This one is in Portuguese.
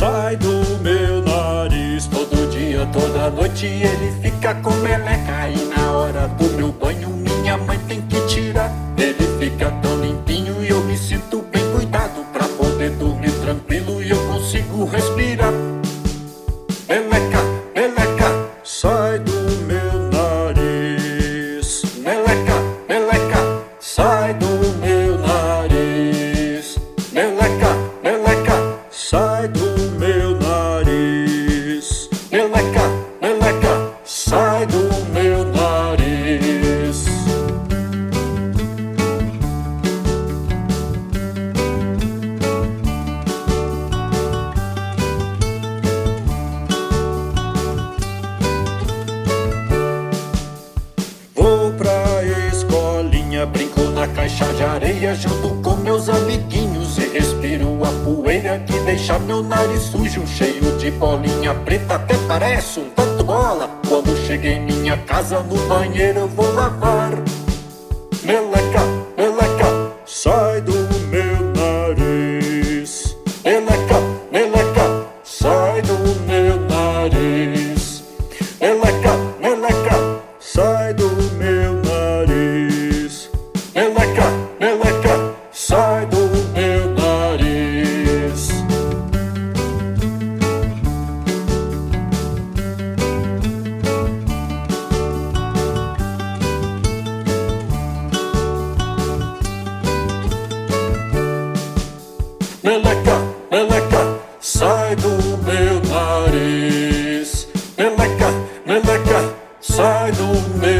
Sai do meu nariz todo dia, toda noite ele fica com meleca. E na hora do meu banho, minha mãe tem que tirar. Ele fica tão limpinho e eu me sinto bem cuidado. Pra poder dormir tranquilo e eu consigo respirar. Meleca, meleca, sai do meu nariz. Meleca, meleca, sai do meu sai do meu nariz. Meleca, meleca, sai do meu nariz. Vou pra escolinha, brinco na caixa de areia junto com meus amiguinhos respiro a poeira que deixa meu nariz sujo, cheio de bolinha preta, até parece um tanto bola. Quando cheguei em minha casa no banheiro eu vou lavar. Meleca, Meleca, meleca, sai do meu nariz. Meleca, meleca, sai do meu